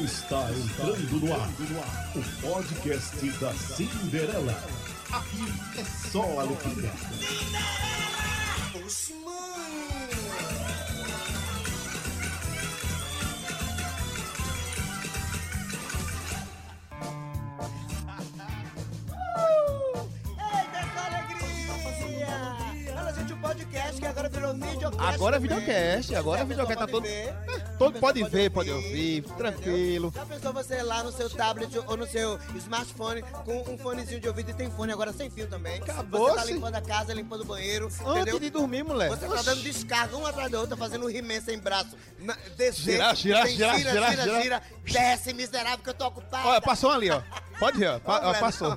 Está entrando no ar o podcast da Cinderela. Aqui é só alegria. Eita, que alegria! Olha, gente, o podcast que agora virou videocast. Agora é videocast, agora é videocast, tá todo- todo pode pessoa ver, pode ouvir, tranquilo. Já pensou você lá no seu tablet ou no seu smartphone com um fonezinho de ouvido e tem fone agora sem fio também? Você tá limpando a casa, limpando o banheiro, Antes entendeu? de dormir, moleque. Você tá dando descarga uma atrás da outra, fazendo um He-Man sem braço. Na, descer, Girar, girar, tem girar, gira, girar, gira, girar. gira. Desce, miserável, que eu tô ocupado. Olha, passou ali, ó. Pode ir, ó. Pa- ó, passou.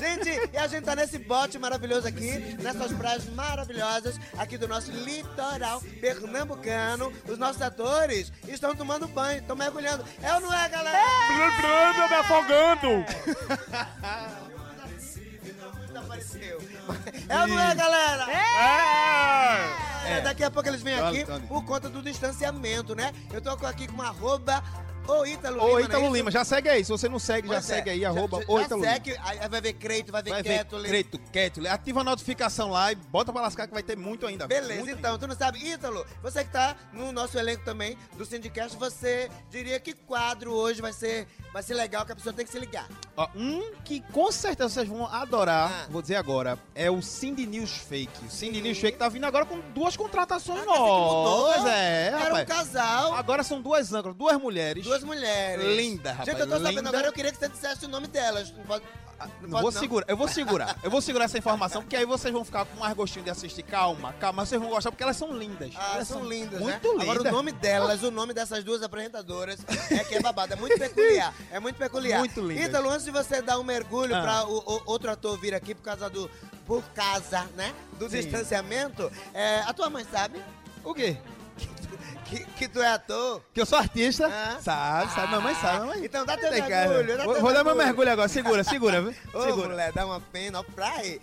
Gente, e a gente tá nesse bote maravilhoso aqui, nessas praias maravilhosas aqui do nosso litoral pernambucano. Os nossos atores estão tomando banho, estão mergulhando. É ou não é, galera? Lembrando, me afogando! Apareceu. É ou não é, galera? É! É, daqui a pouco eles vêm aqui por conta do distanciamento, né? Eu tô aqui com arroba Ítalo Ô, Lima. Ítalo não é Lima, já segue aí. Se você não segue, já Pois é. segue aí, arroba já, ô já Ítalo Lima. segue, aí vai ver Creito, vai ver Vai ver Keto. Creito, Ketley. Ativa a notificação lá e bota pra lascar que vai ter muito ainda. Beleza, Muito então, tu não sabe, Ítalo, você que tá no nosso elenco também do Syndicast, você diria que quadro hoje vai ser, vai ser legal, que a pessoa tem que se ligar. Ó, um que com certeza vocês vão adorar, Ah. vou dizer agora, é o Cindy News Fake. O Cindy News Fake tá vindo agora com duas contratações Ah, novas. É, um rapaz. Casal, Agora são duas âncoras, duas mulheres. duas mulheres. Linda, rapaz, Gente, eu tô sabendo linda. agora, eu queria que você dissesse o nome delas. Não pode, Não pode vou segurar, eu vou segurar. Eu vou segurar essa informação, porque aí vocês vão ficar com mais gostinho de assistir. Calma, calma, vocês vão gostar porque elas são lindas. Ah, elas são lindas, muito né? lindas. Agora o nome delas, o nome dessas duas apresentadoras é que é babado, é muito peculiar, é muito peculiar. Muito lindas. Ítalo, antes de você dar um mergulho Ah. pra o, o- outro ator vir aqui por causa do, por causa, né, do Sim. distanciamento, é, a tua mãe sabe O quê? Que, que tu é ator? Que eu sou artista. Ah. Sabe, sabe, mamãe sabe, mamãe. Então dá teu Tem mergulho, dá Vou, teu vou dar meu mergulho. agora, segura, segura, viu? Ô, segura. mulher, dá uma pena, ó, pra aí.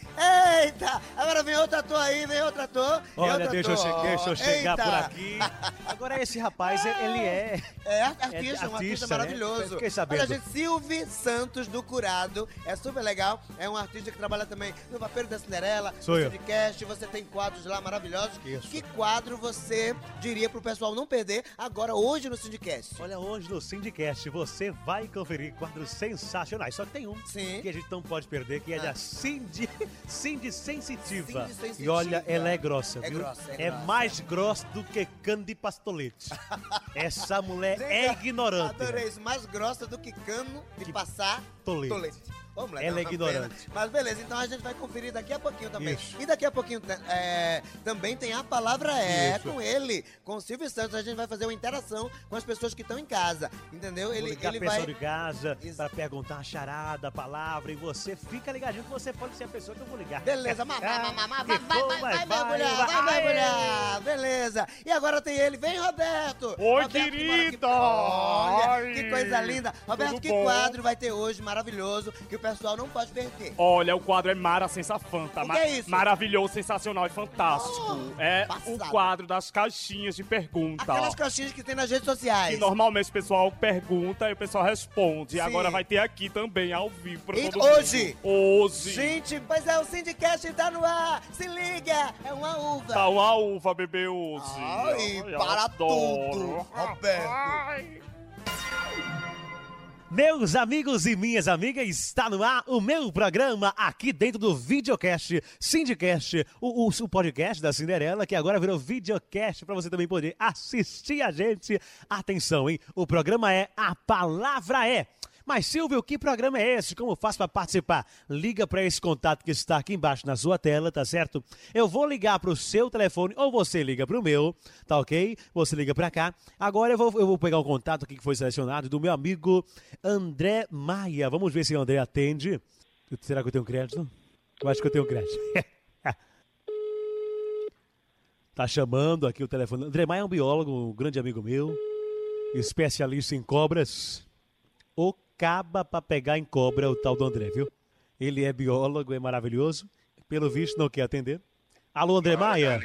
Eita! Agora vem outro ator aí, vem outro ator. Olha, outro deixa eu, ator. che- deixa eu chegar Eita. por aqui. Agora, esse rapaz, ele é. É artista, um artista, artista né? maravilhoso. Fiquei sabendo. Olha, gente, Silvio Santos do Curado. É super legal. É um artista que trabalha também no Papel da Cinderela, Sou no eu. podcast. Você tem quadros lá maravilhosos. Isso. Que quadro você diria pro pessoal não perder agora, hoje no Syndicast? Olha, hoje no Syndicast você vai conferir quadros sensacionais. Só que tem um Sim. que a gente não pode perder, que é Ah. da Cindy, Cindy Sensitiva. Cindy Sensitiva. E olha, ela é grossa, É viu? grossa, é grossa. mais grossa do que cano de pastolete. Essa mulher Gente, é ignorante. Adorei isso. Mais grossa do que cano de Que passar tolete. Ô, moleque, Ela é ignorante. pena. Mas beleza, então a gente vai conferir daqui a pouquinho também. Isso. E daqui a pouquinho é, também tem a palavra é Isso. com ele, com o Silvio Santos. A gente vai fazer uma interação com as pessoas que estão em casa, entendeu? Ele, ligar ele pro pessoal vai. de casa pra perguntar a charada, a palavra, e você fica ligadinho que você pode ser a pessoa que eu vou ligar. Beleza, mamá, Ah, mamá, mamá, que vai, vai, for, vai, vai, vai, mergulhar, vai, vai. mergulhar. Beleza. E agora tem ele, vem Roberto. Oi, Roberto que querida. Olha, Ai, que coisa linda. Roberto, que bom? quadro vai ter hoje maravilhoso que o pessoal não pode perder? Olha, o quadro é Mara Sensafanta. O que é isso? Maravilhoso, sensacional e fantástico. Oh, é passado. o quadro das caixinhas de pergunta. Aquelas caixinhas que tem nas redes sociais. Que normalmente o pessoal pergunta e o pessoal responde. Sim. E agora vai ter aqui também, ao vivo, pra E todo mundo. hoje? Hoje. Gente, pois é, o Syndicast tá no ar. Se liga, é uma uva. Tá uma uva, bebê, hoje. Ai, para adoro. tudo, Roberto. Ai. Meus amigos e minhas amigas, está no ar o meu programa aqui dentro do Videocast, Syndicast, o, o, o podcast da Cinderela, que agora virou Videocast para você também poder assistir a gente. Atenção, hein? O programa é A Palavra É. Mas Silvio, que programa é esse? Como faço para participar? Liga para esse contato que está aqui embaixo na sua tela, tá certo? Eu vou ligar para o seu telefone ou você liga para o meu, tá ok? Você liga para cá. Agora eu vou, eu vou pegar o contato aqui que foi selecionado do meu amigo André Maia. Vamos ver se o André atende. Será que eu tenho crédito? Eu acho que eu tenho crédito. tá chamando aqui o telefone. André Maia é um biólogo, um grande amigo meu, especialista em cobras. O caba pra pegar em cobra o tal do André, viu? Ele é biólogo, é maravilhoso. Pelo visto, não quer atender. Alô, André Maia?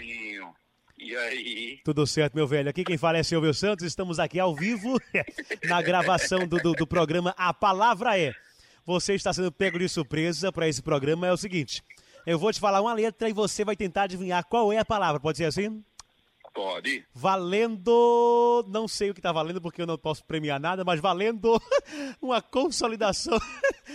E aí? Tudo certo, meu velho. Aqui quem fala é Silvio Santos. Estamos aqui ao vivo na gravação do, do, do programa A Palavra É. Você está sendo pego de surpresa para esse programa. É o seguinte: eu vou te falar uma letra e você vai tentar adivinhar qual é a palavra. Pode ser assim? Pode. Valendo. Não sei o que tá valendo porque eu não posso premiar nada, mas valendo uma consolidação.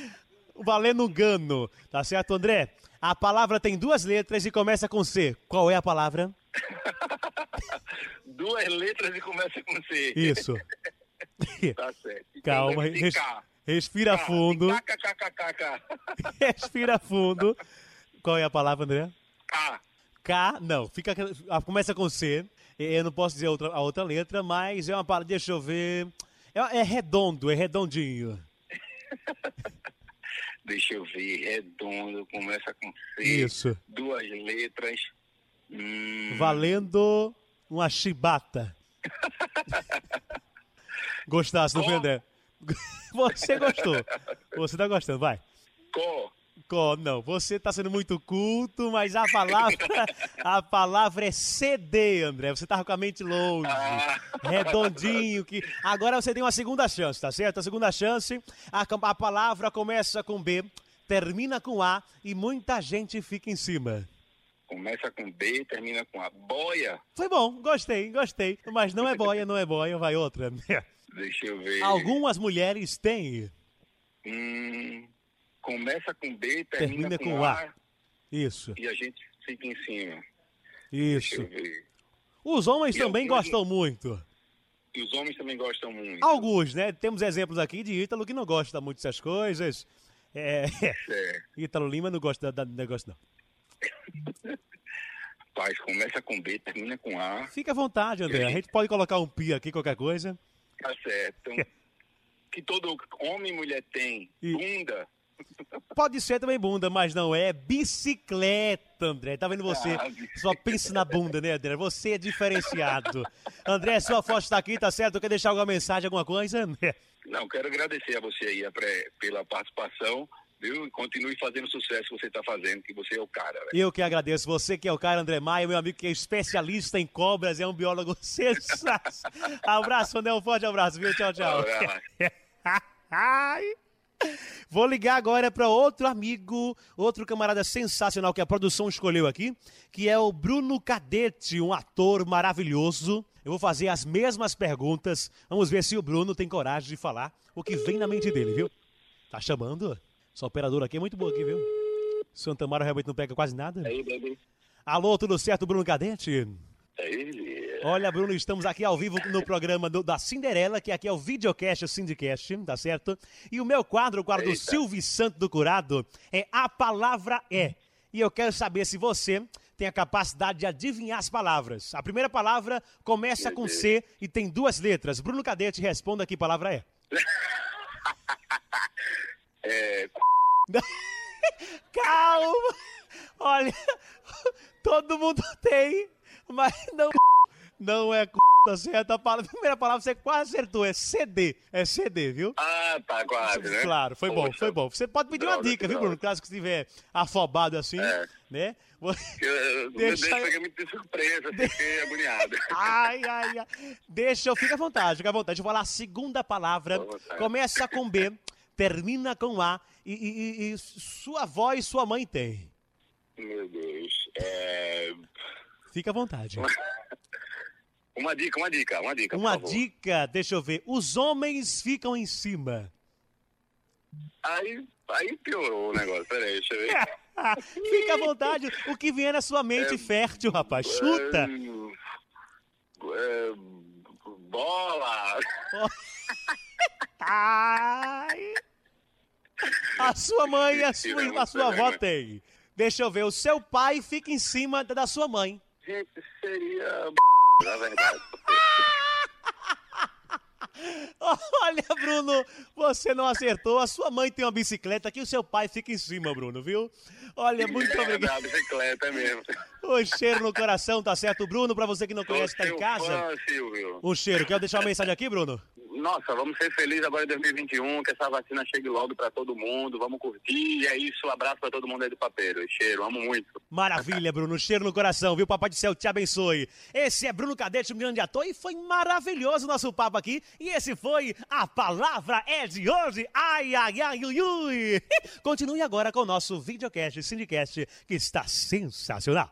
valendo um gano. Tá certo, André? A palavra tem duas letras e começa com C. Qual é a palavra? Duas letras e começa com C. Isso. Tá certo. Então Calma, res- K. respira K, fundo. KKKKK. Respira fundo. Qual é a palavra, André? K. K, não, fica, ah, começa com C. Eu não posso dizer outra, a outra letra, mas é uma palavra, deixa eu ver. É, é redondo, é redondinho. Deixa eu ver. Redondo, começa com C. Isso. Duas letras. Hum, Valendo uma chibata. Gostasse, não André? Você gostou. Você tá gostando, vai. Co. Co- Não, você tá sendo muito culto, mas a palavra, a palavra é CD, André. Você tava com a mente longe, redondinho. Que... Agora você tem uma segunda chance, tá certo? A segunda chance, a, a palavra começa com B, termina com A e muita gente fica em cima. Começa com B, termina com A. Boia. Foi bom, gostei, gostei. Mas não é boia, não é boia, vai outra. Deixa eu ver. Algumas mulheres têm. Hum, começa com B, termina, Termina com, com A, A. Isso, e a gente fica em cima. Isso. Os homens E também algumas- gostam muito. E os homens também gostam muito. Alguns, né? Temos exemplos aqui de Ítalo que não gosta muito dessas coisas. É, É, Ítalo Lima não gosta da, da negócio, não. Paz, começa com B, termina com A. Fica à vontade, André. A gente pode colocar um pi aqui, qualquer coisa. Tá certo. que todo homem e mulher tem. E- Bunda. Pode ser também bunda, mas não é bicicleta, André. Tá vendo você? Só pensa na bunda, né, André? Você é diferenciado. André, sua foto está aqui, tá certo? Quer deixar alguma mensagem, alguma coisa? Não, quero agradecer a você aí a pré- pela participação, viu? E continue fazendo o sucesso que você está fazendo, que você é o cara, velho. Eu que agradeço. Você que é o cara, André Maia, meu amigo que é especialista em cobras, é um biólogo sensacional. Abraço, André, um forte abraço, viu? Tchau, tchau. Ai. Vou ligar agora para outro amigo, outro camarada sensacional que a produção escolheu aqui, que é o Bruno Cadete, um ator maravilhoso. Eu vou fazer as mesmas perguntas. Vamos ver se o Bruno tem coragem de falar o que vem na mente dele, viu? Tá chamando? Essa operadora aqui é muito boa aqui, viu? Santa Mara realmente não pega quase nada. Aí. Alô, tudo certo, Bruno Cadete? Aí, Olha, Bruno, estamos aqui ao vivo no programa do- da Cinderela, que aqui é o videocast, o Syndicast, tá certo? E o meu quadro, o quadro do Eita. Silvio Santo do Curado, é A Palavra É. E eu quero saber se você tem a capacidade de adivinhar as palavras. A primeira palavra começa com C e tem duas letras. Bruno Cadete, responda que palavra é. é, Calma! Olha, todo mundo tem, mas não, não é c... tá certo? A, palavra- a primeira palavra você quase acertou, é CD. É CD, viu? ah, tá quase, né? Claro, foi bom, Poxa, foi bom. Você pode pedir uma Droga, dica, que viu. Bruno? Caso que estiver afobado assim, É. né? Eu, eu, Deixa eu- eu muito de surpresa, fiquei agoniado. Ai, ai, ai. Deixa eu, fica à vontade, fica à vontade. Eu falar a segunda palavra. Começa com B, termina com A e, e- e- sua avó e sua mãe têm. Meu Deus. É, Fica à vontade. uma dica, uma dica, uma dica, Uma dica, deixa eu ver. Os homens ficam em cima. Aí, aí piorou o negócio, peraí, deixa eu ver. Fica à vontade. O que vier na sua mente fértil, rapaz. Chuta. É, é, bola. Ai. A sua mãe e a sua, a sua avó né? têm. Deixa eu ver. O seu pai fica em cima da sua mãe. Gente, seria na verdade. Olha, Bruno, você não acertou. A sua mãe tem uma bicicleta que o seu pai fica em cima, Bruno, viu? Olha, muito É, obrigado. da bicicleta mesmo. O cheiro no coração, tá certo? Bruno, pra você que não conhece, tá em casa. Fã. Um cheiro. Quer deixar uma mensagem aqui, Bruno? Nossa, vamos ser felizes agora em 2021, que essa vacina chegue logo pra todo mundo, vamos curtir. E é isso, abraço pra todo mundo aí do papeiro. Cheiro, amo muito. Maravilha, Bruno. Cheiro no coração, viu? Papai do céu te abençoe. Esse é Bruno Cadete, um grande ator, e foi maravilhoso o nosso papo aqui. E esse foi A Palavra é de hoje. Ai, ai, ai, ui, ui. Continue agora com o nosso videocast, Sindicast, que está sensacional.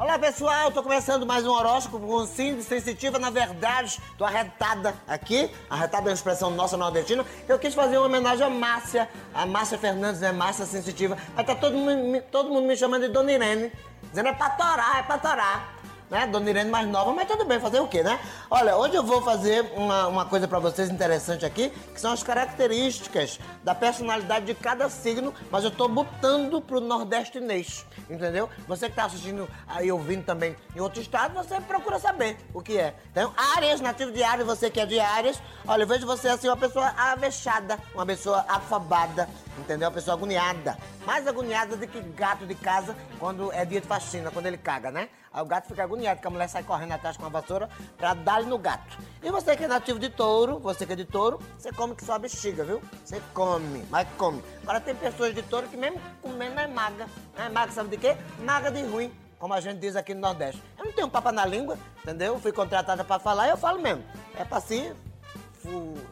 Olá pessoal, tô começando mais um horóscopo com síndrome sensitiva. Na verdade, tô arretada aqui. Arretada é uma expressão nossa nordestina. Eu quis fazer uma homenagem à Márcia, a Márcia Fernandes, né? Márcia sensitiva. Mas tá todo mundo, todo mundo me chamando de Dona Irene. Dizendo é pra torar, é pra torar. Né? Dona Irene mais nova, mas tudo bem, fazer o quê, né? Olha, hoje eu vou fazer uma, uma coisa pra vocês interessante aqui, que são as características da personalidade de cada signo, mas eu tô botando pro nordestinês, entendeu? Você que tá assistindo aí, ouvindo também em outro estado, você procura saber o que é. Então, Áries, nativo de Áries, você que é de Áries, olha, eu vejo você assim, uma pessoa avexada, uma pessoa afobada, entendeu? Uma pessoa agoniada. Mais agoniada do que gato de casa quando é dia de faxina, quando ele caga, né? Aí o gato fica agoniado, porque a mulher sai correndo atrás com a vassoura pra dar-lhe no gato. E você que é nativo de touro, você que é de touro, você come que só a bexiga, viu? Você come, mas come. Agora tem pessoas de touro que mesmo comendo é maga. É maga, sabe de quê? Maga de ruim, como a gente diz aqui no Nordeste. Eu não tenho papo na língua, entendeu? Fui contratada pra falar e eu falo mesmo. É pra se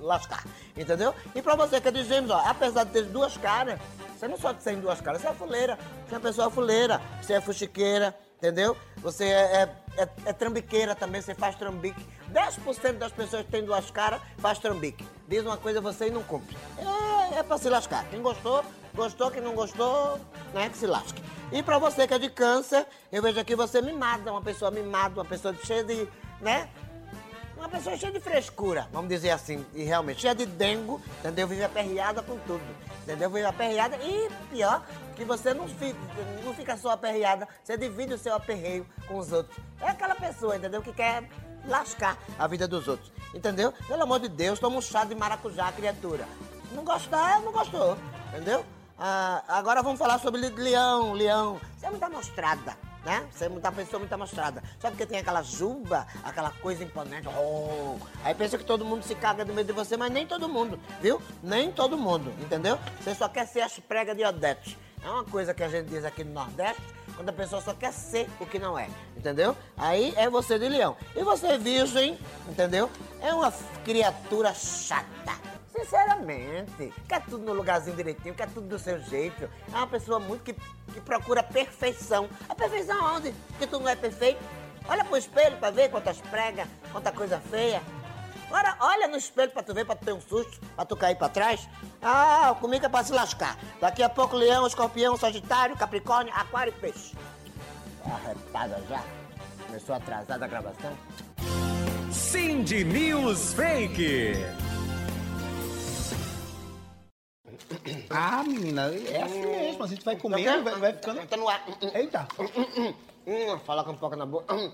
lascar, entendeu? E pra você que é de gêmeos, ó, apesar de ter duas caras, você não só tem duas caras, você é fuleira, você é uma pessoa fuleira, você é fuxiqueira, entendeu? Você é, é, é- é trambiqueira também, você faz trambique. 10% das pessoas que têm duas caras faz trambique. Diz uma coisa você e não cumpre. É, é pra se lascar. Quem gostou, gostou. Quem não gostou, né, que se lasque. E pra você que é de câncer, eu vejo aqui você mimada, uma pessoa mimada, uma pessoa cheia de, né, uma pessoa cheia de frescura, vamos dizer assim, e realmente cheia de dengo, entendeu? Vive aperreada com tudo, entendeu? Vive aperreada e pior, que você não fica, não fica só aperreada, você divide o seu aperreio com os outros. É aquela pessoa, entendeu? Que quer lascar a vida dos outros, entendeu? Pelo amor de Deus, toma um chá de maracujá, criatura. Não gostar, não gostou, entendeu? Ah, agora vamos falar sobre le- leão, leão. Você é muito amostrada né? Você é muita pessoa muito amostrada. Só porque tem aquela juba, aquela coisa imponente. Oh. Aí pensa que todo mundo se caga do medo de você, mas nem todo mundo, viu? Nem todo mundo, entendeu? Você só quer ser as pregas de Odete. É uma coisa que a gente diz aqui no Nordeste, quando a pessoa só quer ser o que não é, entendeu? Aí é você de leão. E você, virgem, entendeu? É uma criatura chata. Sinceramente, quer tudo no lugarzinho direitinho, quer tudo do seu jeito. É uma pessoa muito que, que procura perfeição. A perfeição aonde? Porque tu não é perfeito? Olha pro espelho pra ver quantas pregas, quanta coisa feia. Agora, olha no espelho pra tu ver, pra tu ter um susto, pra tu cair pra trás. Ah, comigo é pra se lascar. Daqui a pouco, leão, escorpião, sagitário, capricórnio, aquário e peixe. Tá Arretada já. Começou atrasada a gravação. Cindy News Fake. Ah, menina, é assim mesmo. A gente vai comendo, vai, vai ficando. Tá no ar. Eita! Hum, fala com pouco na boca. Hum.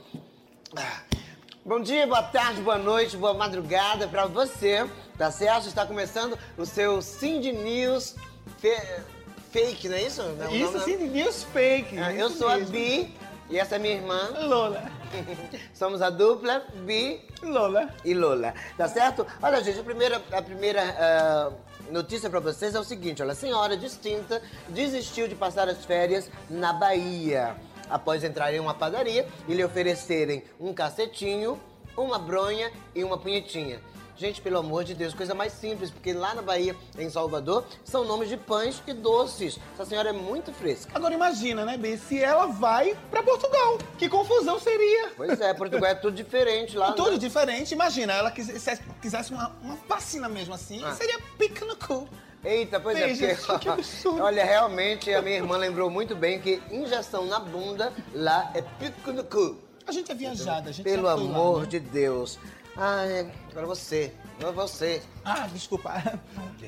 Bom dia, boa tarde, boa noite, boa madrugada pra você, tá certo? Está começando o seu Cindy News fe- Fake, não é isso? Não, Isso não, não. sim, news fake. Ah, Eu sou a mesmo. Bi e essa é minha irmã. Lola. Somos a dupla Bi Lola. e Lola, tá certo? Olha, gente, a primeira, a primeira ah, notícia pra vocês é o seguinte: olha, a senhora distinta desistiu de passar as férias na Bahia. Após entrar em uma padaria e lhe oferecerem um cacetinho, uma bronha e uma punhetinha. Gente, pelo amor de Deus, coisa mais simples, porque lá na Bahia, em Salvador, são nomes de pães e doces. Essa senhora é muito fresca. Agora imagina, né, Bi, se ela vai pra Portugal. Que confusão seria. Pois é, Portugal é tudo diferente lá. Tudo né? diferente. Imagina, ela quisesse, quisesse uma, uma vacina mesmo assim, Ah. seria pica no cu. Eita, pois é, só que absurdo. Olha, realmente a minha irmã lembrou muito bem que injeção na bunda lá é pico no cu. A gente é viajada, a gente Pelo é amor né? de Deus. Ai, agora você. Agora você. Ah, desculpa.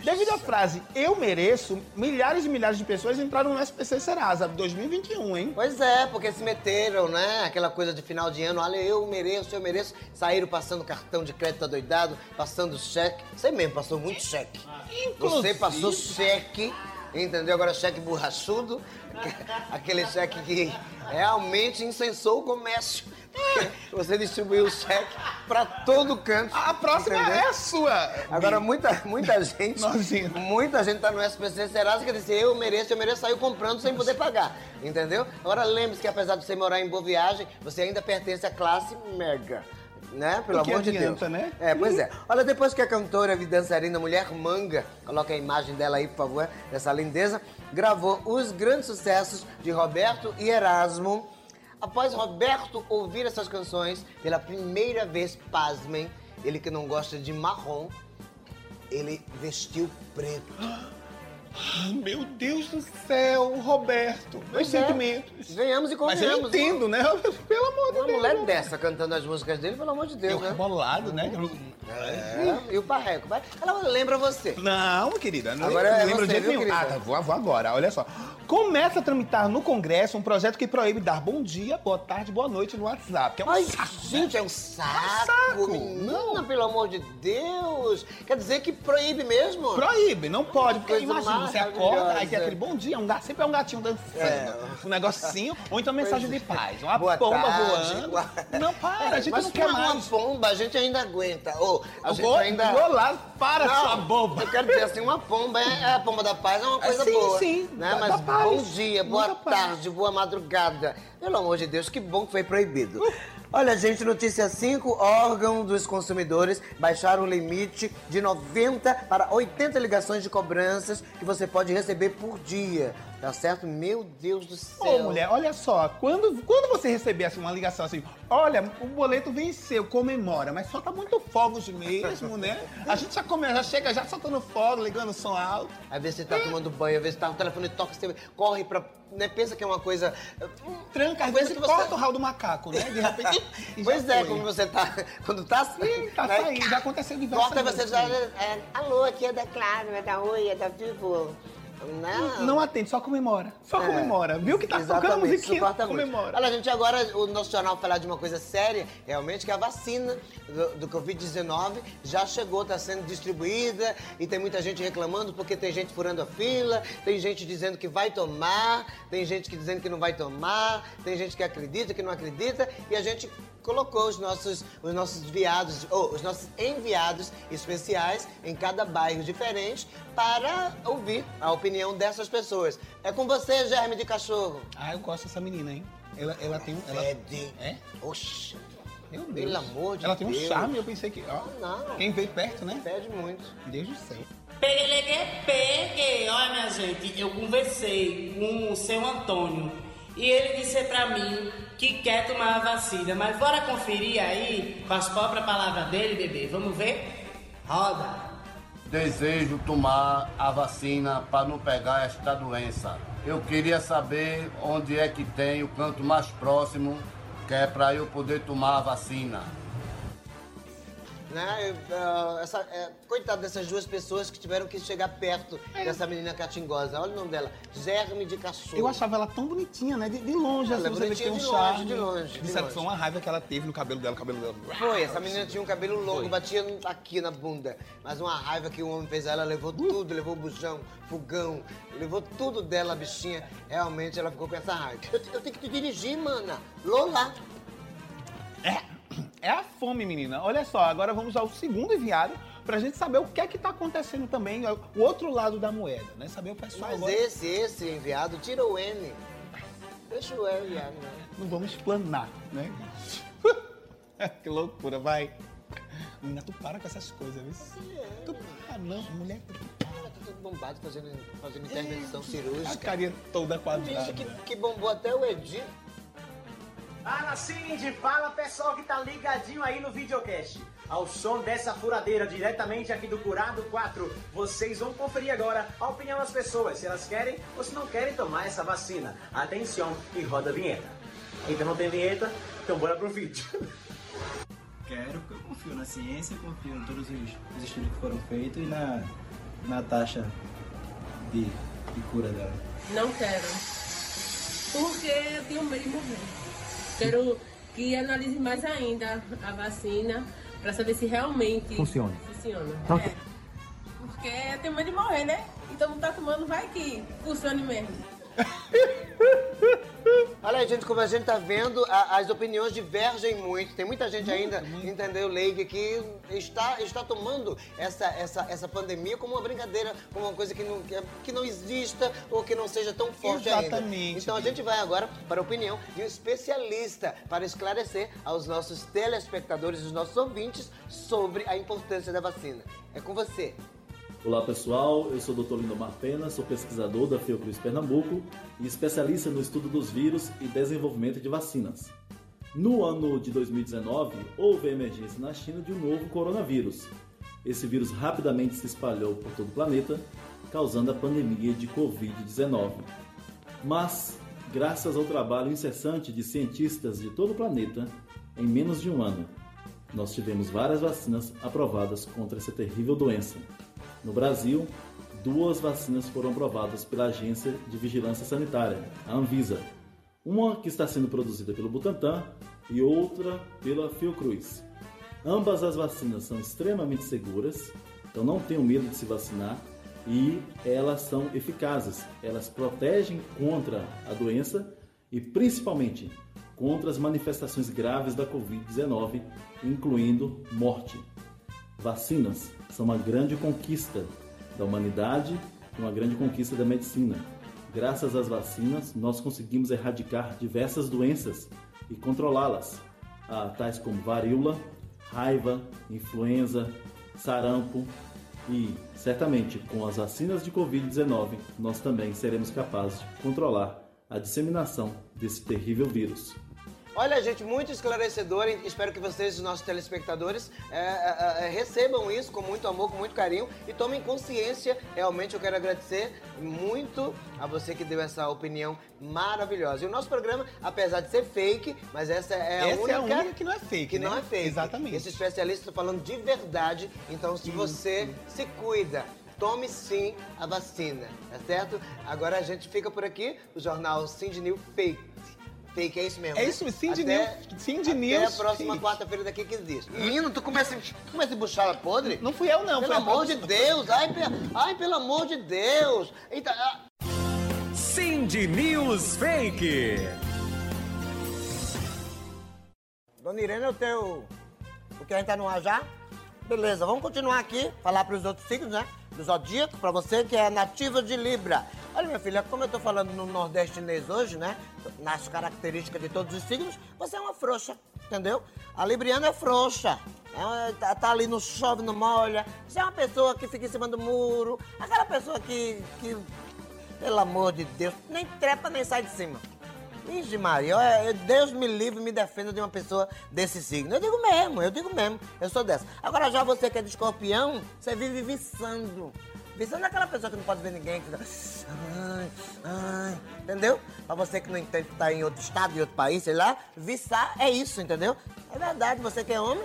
Devido à frase eu mereço, milhares e milhares de pessoas entraram no SPC Serasa 2021, hein? Pois é, porque se meteram, né? Aquela coisa de final de ano, olha, eu mereço, eu mereço. Saíram passando cartão de crédito adoidado, passando cheque. Você mesmo passou muito cheque. Você Inclusive- passou cheque, entendeu? Agora cheque borrachudo, aquele cheque que realmente incensou o comércio. Você distribuiu o cheque pra todo canto. A próxima entendeu? é a sua. Agora, muita, muita gente. Nojento. Muita gente tá no SPC Serasa que disse, eu mereço, eu mereço, saiu comprando sem poder pagar. Entendeu? Agora lembre-se que apesar de você morar em Boa Viagem, você ainda pertence à classe mega. Né? Pelo amor de adianta, Deus. né? É, pois é. Olha, depois que a cantora e dançarina Mulher Manga, coloca a imagem dela aí, por favor, dessa lindeza, gravou os grandes sucessos de Roberto e Erasmo. Após Roberto ouvir essas canções pela primeira vez, pasmem, ele que não gosta de marrom, ele vestiu preto. Ah, Meu Deus do céu, Roberto. Meus é. sentimentos. Venhamos e Mas eu convenhamos. entendo, né? Pelo amor de Uma Deus. mulher dessa cantando as músicas dele, pelo amor de Deus, Eu né? bolado, né? É, e o Parreco. vai- Ela lembra você. Não, querida. Não Agora é lembro você, de jeito viu, nenhum. querida? Ah, tá, vou, vou agora. Olha só. Começa a tramitar no Congresso um projeto que proíbe dar bom dia, boa tarde, boa noite no WhatsApp. Que é um Ai, saco. gente, é um saco, saco. menina, Não. pelo amor de Deus. Quer dizer que proíbe mesmo? Proíbe, não pode. Porque imagina, você acorda, aí tem aquele bom dia, um gato, sempre é um gatinho dançando, É. um negocinho, ou então mensagem de paz, uma Boa pomba tarde. voando. Boa- Não, para, a gente Mas não quer uma, uma mais. pomba a gente ainda aguenta. A gente ainda... lá, para Não, sua boba. Eu quero dizer assim, uma pomba é, é a pomba da paz, é uma coisa sim, boa. sim, Né? da- Mas da paz. bom dia, boa Muita paz. tarde, boa madrugada. Pelo amor de Deus, que bom que foi proibido. Olha, gente, notícia 5, órgão dos consumidores baixaram o limite de 90 para 80 ligações de cobranças que você pode receber por dia. Tá certo? Meu Deus do céu. Ô, mulher, olha só, quando, quando você receber assim, uma ligação assim, olha, o boleto venceu, comemora, mas solta muito fogos mesmo, né? A gente já, come, já chega já soltando fogo, ligando o som alto. Às vezes você tá tomando banho, às vezes tá no telefone toca, você corre pra. Né, pensa que é uma coisa. Tranca, às vezes você- corta o ralo do macaco, né? De repente. Pois é, como você tá. Quando tá Ih, tá né, saindo, já aconteceu diversas Corta vezes você já. É, Alô, aqui é da Claro, é da Oi, é da Vivo. Não. Não atende, só comemora. Só É. comemora. Viu que tá tocando musiquinha? Comemora. Olha, gente, agora o nosso jornal falar de uma coisa séria, realmente, que a vacina do, do Covid-19 já chegou, está sendo distribuída e tem muita gente reclamando porque tem gente furando a fila, tem gente dizendo que vai tomar, tem gente que dizendo que não vai tomar, tem gente que acredita, que não acredita e a gente colocou os nossos, os nossos viados, ou os nossos enviados especiais em cada bairro diferente para ouvir a opinião dessas pessoas. É com você, Germe de Cachorro. Ah, eu gosto dessa menina, hein? Ela, ela tem um. Ela, Fede. É? Oxi. Meu Deus. Pelo amor de Ela tem um Deus. charme, eu pensei que. Ó, Não. Quem veio perto, né? Fede muito. Deus do céu. Peguei, peguei. Olha, minha gente, eu conversei com o seu Antônio e ele disse pra mim que quer tomar a vacina. Mas bora conferir aí com as próprias palavras dele, bebê. Vamos ver? Roda. Desejo tomar a vacina para não pegar esta doença. Eu queria saber onde é que tem o canto mais próximo, que é para eu poder tomar a vacina. Né? Eh, essa, é, coitado dessas duas pessoas que tiveram que chegar perto dessa menina catingosa. Olha o nome dela. Germe de Cachorro. Eu achava ela tão bonitinha, né? De, de longe, Ela assim, é você vê que tem um de longe, de longe, de longe. foi uma raiva que ela teve no cabelo dela, o cabelo dela. Foi, essa menina tinha um cabelo longo, batia no- aqui na bunda. Mas uma raiva que o homem fez a ela, levou tudo, levou bujão, fogão, levou tudo dela, a bichinha. Realmente ela ficou com essa raiva. Eu, eu tenho que te dirigir, mana. Lola. É a fome, menina. Olha só, agora vamos ao segundo enviado pra gente saber o que é que tá acontecendo também, o outro lado da moeda, né? Saber o pessoal Mas agora. esse, esse enviado, tira o N. Deixa o enviado, né? Não vamos explanar, né? que loucura, vai. Menina, tu para com essas coisas, viu? Tu para, não, mulher. Tá todo bombado fazendo, fazendo intervenção A cirúrgica. carinha toda quadrada. Que, que bombou até o Edi. Fala Cindy, fala pessoal que tá ligadinho aí no videocast. Ao som dessa furadeira diretamente aqui do Curado 4, vocês vão conferir agora a opinião das pessoas, se elas querem ou se não querem tomar essa vacina. Atenção e roda a vinheta. Então não tem vinheta, então bora pro vídeo. Quero, porque eu confio na ciência, confio em todos os, os estudos que foram feitos e na, na taxa de, de cura dela. Não quero. Porque eu tenho medo de morrer. Quero que analise mais ainda a vacina para saber se realmente Funciona. funciona. Tá É. Porque eu tenho medo de morrer, né? Então não tá tomando, vai que funcione mesmo. Olha, gente, como a gente tá vendo, a- as opiniões divergem muito. Tem muita gente ainda, entendeu, Leig, que está, está tomando essa, essa, essa pandemia como uma brincadeira, como uma coisa que não, que, não exista ou que não seja tão forte ainda. Exatamente, Então a gente vai agora para a opinião de um especialista para esclarecer aos nossos telespectadores, os nossos ouvintes, sobre a importância da vacina. É com você. Olá pessoal, eu sou o Dr. Lindomar Pena, sou pesquisador da Fiocruz Pernambuco e especialista no estudo dos vírus e desenvolvimento de vacinas. No ano de 2019, houve a emergência na China de um novo coronavírus. Esse vírus rapidamente se espalhou por todo o planeta, causando a pandemia de Covid-19. Mas, graças ao trabalho incessante de cientistas de todo o planeta, em menos de um ano, nós tivemos várias vacinas aprovadas contra essa terrível doença. No Brasil, duas vacinas foram aprovadas pela Agência de Vigilância Sanitária, a Anvisa. Uma que está sendo produzida pelo Butantan e outra pela Fiocruz. Ambas as vacinas são extremamente seguras, então não tenham medo de se vacinar e elas são eficazes. Elas protegem contra a doença e principalmente contra as manifestações graves da Covid-19, incluindo morte. Vacinas são uma grande conquista da humanidade e uma grande conquista da medicina. Graças às vacinas, nós conseguimos erradicar diversas doenças e controlá-las, ah, tais como varíola, raiva, influenza, sarampo e, certamente, com as vacinas de Covid-19, nós também seremos capazes de controlar a disseminação desse terrível vírus. Olha, gente, muito esclarecedor. Espero que vocês, os nossos telespectadores, é, é, é, recebam isso com muito amor, com muito carinho e tomem consciência. Realmente, eu quero agradecer muito a você que deu essa opinião maravilhosa. E o nosso programa, apesar de ser fake, mas essa é a Essa é única... a única que não é fake, Que né? não é fake. Exatamente. Esse especialista está falando de verdade. Então, se você se cuida, tome sim a vacina, tá certo? Agora a gente fica por aqui, o jornal Cindy New Fake. Fake, é isso mesmo? É né? isso, Cindy Até- News- Cindy até News a próxima quarta-feira daqui a 15 dias. Menino, tu começa, começa a buchar podre? Não fui eu, não. Pelo foi a amor de. Deus! Ai, pe- ai, pelo amor de Deus! Eita, ah, Cindy News Fake. Dona Irene, eu tenho o que a gente tá no ar já? Beleza, vamos continuar aqui, falar para os outros signos, né? Do Zodíaco, para você que é nativa de Libra. Olha, minha filha, como eu tô falando no nordestinês hoje, né? Nas características de todos os signos, você é uma frouxa, entendeu? A Libriana é frouxa. É tá, tá ali no chove, no molha. Você é uma pessoa que fica em cima do muro. Aquela pessoa que, que pelo amor de Deus, nem trepa nem sai de cima. Ixi, Maria, Deus me livre me defenda de uma pessoa desse signo. Eu digo mesmo, eu digo mesmo, eu sou dessa. Agora, já você que é de escorpião, você vive viçando. Viçando é aquela pessoa que não pode ver ninguém, que. Ai, ai, entendeu? Pra você que não entende que tá em outro estado, em outro país, sei lá, viçar é isso, entendeu? É verdade, você que é homem,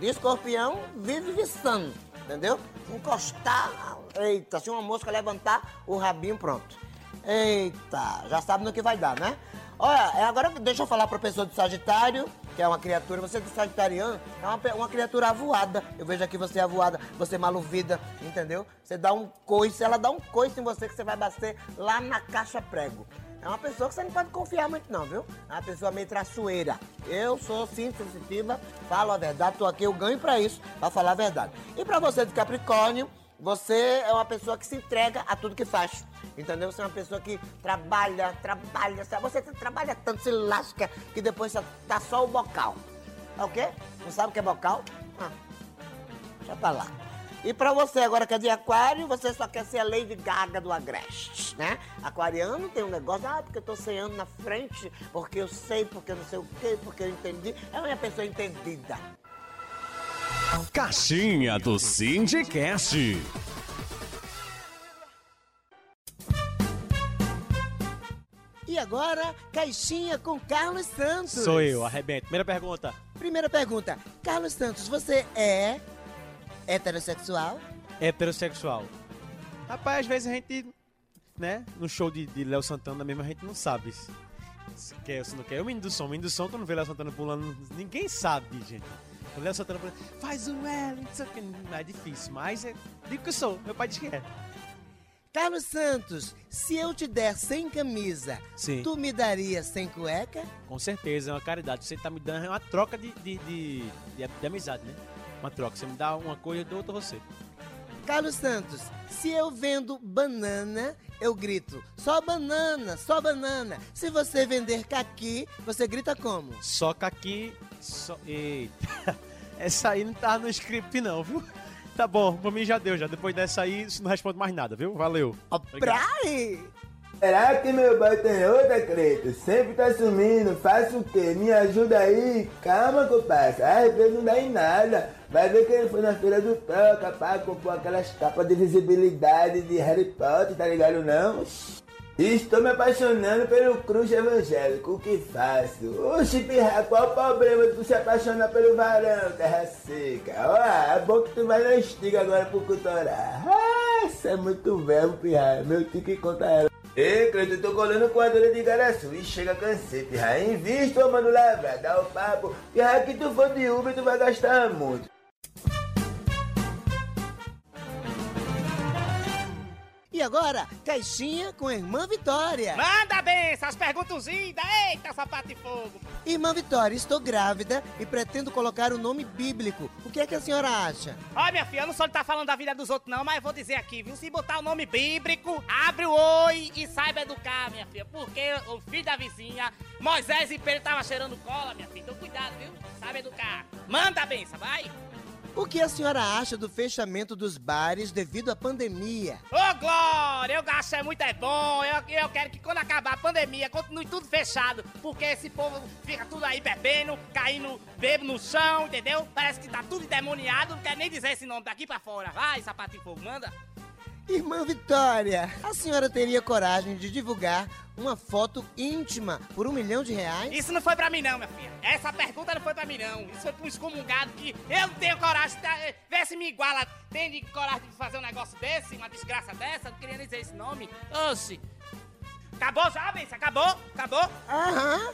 de escorpião, vive viçando, entendeu? Encostar, eita, se uma mosca levantar, o rabinho pronto. Eita, já sabe no que vai dar, né? Olha, é, agora deixa eu falar pra pessoa do Sagitário, que é uma criatura, você é do Sagitariano, é uma, uma criatura avoada. Eu vejo aqui você avoada, você maluvida, entendeu? Você dá um coice, ela dá um coice em você que você vai bater lá na caixa prego. É uma pessoa que você não pode confiar muito não, viu? É uma pessoa meio traçoeira. Eu sou sim sensitiva, falo a verdade, tô aqui, eu ganho pra isso, pra falar a verdade. E pra você de Capricórnio, você é uma pessoa que se entrega a tudo que faz. Entendeu? Você é uma pessoa que trabalha, trabalha? Você trabalha tanto, se lasca, que depois tá só o bocal. É o? Não sabe o que é bocal? Ah, deixa pra lá. E pra você agora que é de aquário, você só quer ser a Lady Gaga do Agreste, né? Aquariano tem um negócio, ah, porque eu tô ceando na frente, porque eu sei, porque eu não sei o quê, porque eu entendi. É uma pessoa entendida. Caixinha do Syndicast. E agora, caixinha com Carlos Santos. Sou eu, arrebento. Primeira pergunta. Primeira pergunta. Carlos Santos, você é heterossexual? Heterossexual. Rapaz, às vezes a gente, né, no show de, de Léo Santana mesmo, a gente não sabe se, quer ou se não quer. O menino do som, o menino do som, quando vê Léo Santana pulando, ninguém sabe, gente. O Léo Santana faz um L, não sei o que, não é difícil, mas é, digo que eu sou, meu pai diz que é. Carlos Santos, se eu te der sem camisa, Sim. tu me daria sem cueca? Com certeza, é uma caridade. Você tá me dando é uma troca de, de, de, de- de amizade, né? Uma troca. Você me dá uma coisa, eu dou outra a você. Carlos Santos, se eu vendo banana, eu grito só banana, só banana. Se você vender caqui, você grita como? Só que aqui. Só... Eita. Essa aí não tá no script, não, viu? Tá bom, pra mim já deu, já. Depois dessa aí, isso não responde mais nada, viu? Valeu. Praia! Será que meu boy tem outra, Creto? Sempre tá sumindo, faço o quê? Me ajuda aí? Calma, compadre. Às vezes não dá em nada. Vai ver que ele foi na feira do Toca, pá, comprou aquelas capas de visibilidade de Harry Potter, tá ligado não? Estou me apaixonando pelo cruz evangélico, o que faço? Oxi, pirra, qual o problema de tu se apaixonar pelo varão, terra seca? Ó, é bom que tu vai na estiga agora pro cultorar. Ah, isso é muito verbo, pirra, meu tio que conta ela. Ei, Cleiton, tô colando com a dona de Garaçu e chega cansei, pirra. Invista, ô mano, lavra, dá o papo. Pirra, que tu for de Uber, tu vai gastar muito. E agora, caixinha com a irmã Vitória. Manda bem essas perguntas indas. Eita, sapato de fogo. Irmã Vitória, estou grávida e pretendo colocar o nome bíblico. O que é que a senhora acha? Olha, minha filha, eu não só tá falando da vida dos outros, não, mas eu vou dizer aqui, viu? Se botar o nome bíblico, abre o oi e saiba educar, minha filha. Porque o filho da vizinha, Moisés e Pedro, tava cheirando cola, minha filha. Então cuidado, viu? Sabe educar. Manda a benção, vai. O que a senhora acha do fechamento dos bares devido à pandemia? Ô, Glória, eu acho é muito é bom. Eu, eu quero que quando acabar a pandemia, continue tudo fechado. Porque esse povo fica tudo aí bebendo, caindo bebo no chão, entendeu? Parece que tá tudo endemoniado. Não quer nem dizer esse nome daqui pra fora. Vai, sapato de fogo, manda. Irmã Vitória, a senhora teria coragem de divulgar uma foto íntima por um milhão de reais? Isso não foi pra mim, não, minha filha. Essa pergunta não foi pra mim, não. Isso foi pra um excomungado que eu não tenho coragem de. eh, Vê se me iguala. Tem de coragem de fazer um negócio desse, uma desgraça dessa? Não queria nem dizer esse nome. Oxi. Acabou já? Acabou? Acabou? Aham.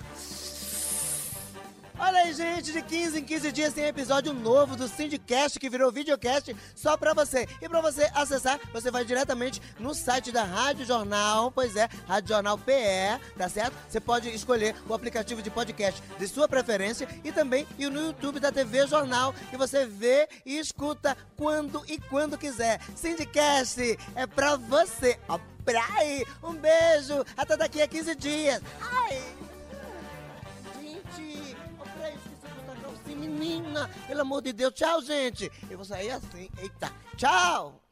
Olha aí, gente, de 15 em 15 dias tem episódio novo do Syndicast que virou videocast só pra você. E pra você acessar, você vai diretamente no site da Rádio Jornal, pois é, Rádio Jornal PE, tá certo? Você pode escolher o aplicativo de podcast de sua preferência e também ir no YouTube da TV Jornal e você vê e escuta quando e quando quiser. Syndicast é pra você. Ó, pra aí. Um beijo. Até daqui a 15 dias. Ai. Gente, calcinha, menina. Pelo amor de Deus, tchau, gente. Eu vou sair assim. Eita, tchau.